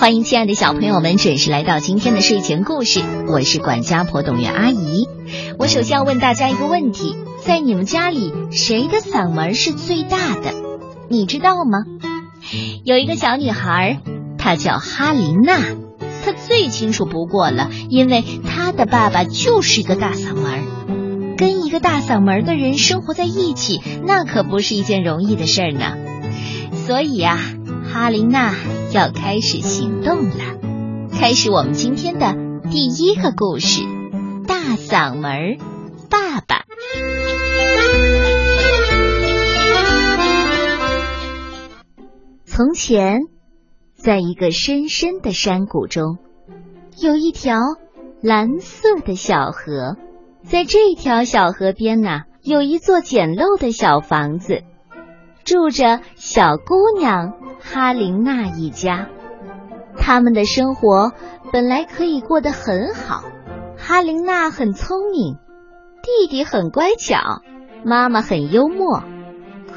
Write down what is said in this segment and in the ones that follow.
欢迎亲爱的小朋友们准时来到今天的睡前故事，我是管家婆董月阿姨。我首先要问大家一个问题：在你们家里，谁的嗓门是最大的？你知道吗？有一个小女孩，她叫哈琳娜，她最清楚不过了，因为她的爸爸就是一个大嗓门。跟一个大嗓门的人生活在一起，那可不是一件容易的事儿呢。所以呀，哈琳娜。要开始行动了，开始我们今天的第一个故事——大嗓门爸爸。从前，在一个深深的山谷中，有一条蓝色的小河，在这条小河边呢，有一座简陋的小房子，住着小姑娘。哈琳娜一家，他们的生活本来可以过得很好。哈琳娜很聪明，弟弟很乖巧，妈妈很幽默。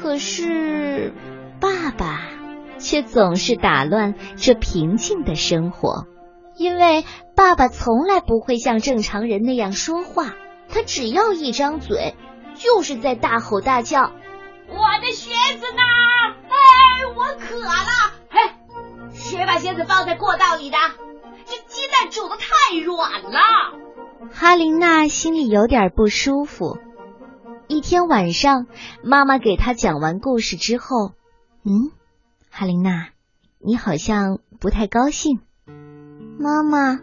可是爸爸却总是打乱这平静的生活，因为爸爸从来不会像正常人那样说话，他只要一张嘴，就是在大吼大叫。靴子呢？哎，我渴了。哎，谁把鞋子放在过道里的？这鸡蛋煮的太软了。哈琳娜心里有点不舒服。一天晚上，妈妈给她讲完故事之后，嗯，哈琳娜，你好像不太高兴。妈妈，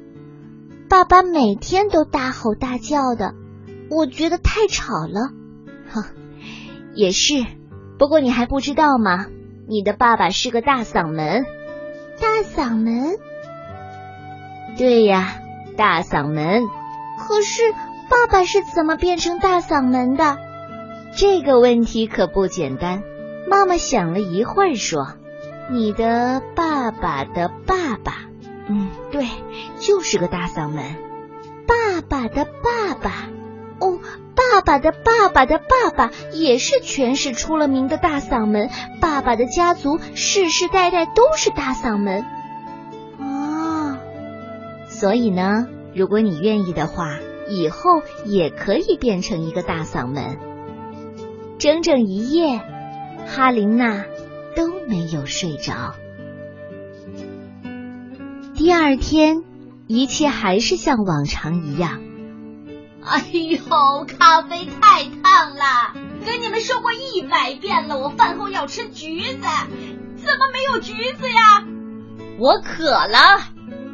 爸爸每天都大吼大叫的，我觉得太吵了。哼。也是，不过你还不知道吗？你的爸爸是个大嗓门。大嗓门？对呀，大嗓门。可是爸爸是怎么变成大嗓门的？这个问题可不简单。妈妈想了一会儿说：“你的爸爸的爸爸，嗯，对，就是个大嗓门。爸爸的爸爸。”哦，爸爸的爸爸的爸爸也是全市出了名的大嗓门。爸爸的家族世世代代都是大嗓门。哦，所以呢，如果你愿意的话，以后也可以变成一个大嗓门。整整一夜，哈琳娜都没有睡着。第二天，一切还是像往常一样。哎呦，咖啡太烫了！跟你们说过一百遍了，我饭后要吃橘子，怎么没有橘子呀？我渴了。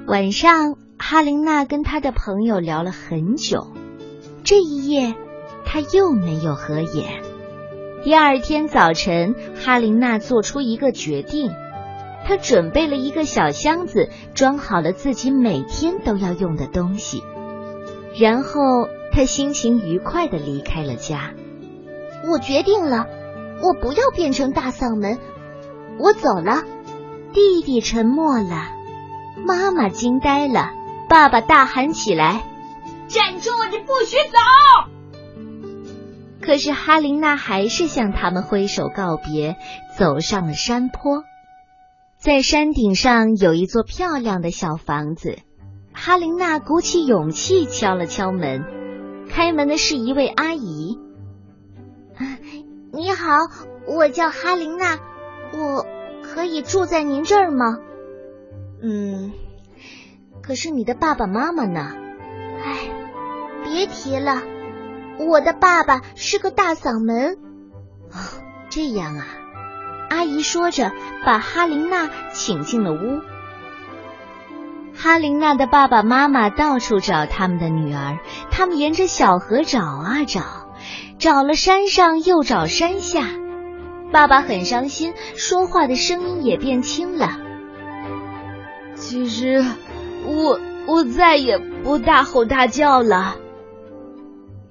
晚上，哈琳娜跟她的朋友聊了很久。这一夜，她又没有合眼。第二天早晨，哈琳娜做出一个决定，她准备了一个小箱子，装好了自己每天都要用的东西，然后。他心情愉快的离开了家。我决定了，我不要变成大嗓门。我走了。弟弟沉默了，妈妈惊呆了，爸爸大喊起来：“站住！你不许走！”可是哈琳娜还是向他们挥手告别，走上了山坡。在山顶上有一座漂亮的小房子。哈琳娜鼓起勇气敲了敲门。开门的是一位阿姨。你好，我叫哈琳娜，我可以住在您这儿吗？嗯，可是你的爸爸妈妈呢？唉，别提了，我的爸爸是个大嗓门。哦这样啊，阿姨说着，把哈琳娜请进了屋。哈琳娜的爸爸妈妈到处找他们的女儿，他们沿着小河找啊找，找了山上又找山下。爸爸很伤心，说话的声音也变轻了。其实，我我再也不大吼大叫了，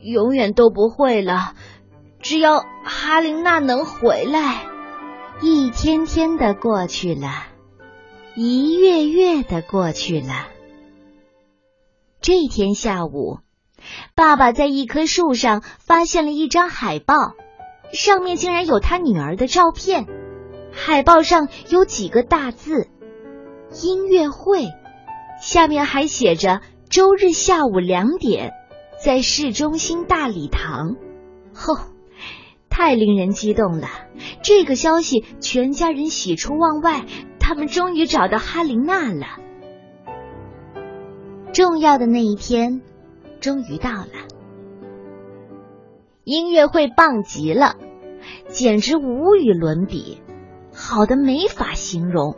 永远都不会了。只要哈琳娜能回来，一天天的过去了。一月月的过去了。这天下午，爸爸在一棵树上发现了一张海报，上面竟然有他女儿的照片。海报上有几个大字：“音乐会，下面还写着周日下午两点，在市中心大礼堂。吼，太令人激动了！这个消息，全家人喜出望外，他们终于找到哈琳娜了。重要的那一天终于到了，音乐会棒极了，简直无与伦比，好的没法形容。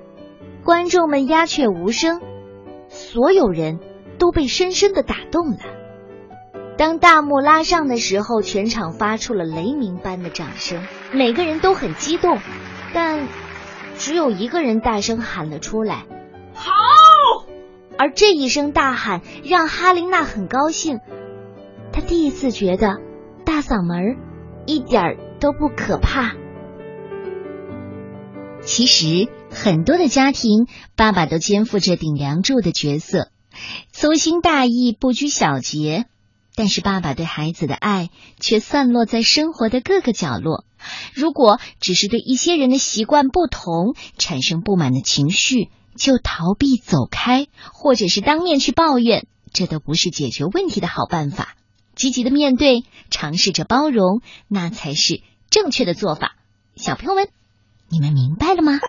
观众们鸦雀无声，所有人都被深深的打动了。当大幕拉上的时候，全场发出了雷鸣般的掌声，每个人都很激动，但只有一个人大声喊了出来：“好！”而这一声大喊让哈琳娜很高兴，她第一次觉得大嗓门一点都不可怕。其实，很多的家庭，爸爸都肩负着顶梁柱的角色，粗心大意，不拘小节。但是爸爸对孩子的爱却散落在生活的各个角落。如果只是对一些人的习惯不同产生不满的情绪，就逃避走开，或者是当面去抱怨，这都不是解决问题的好办法。积极的面对，尝试着包容，那才是正确的做法。小朋友们，你们明白了吗？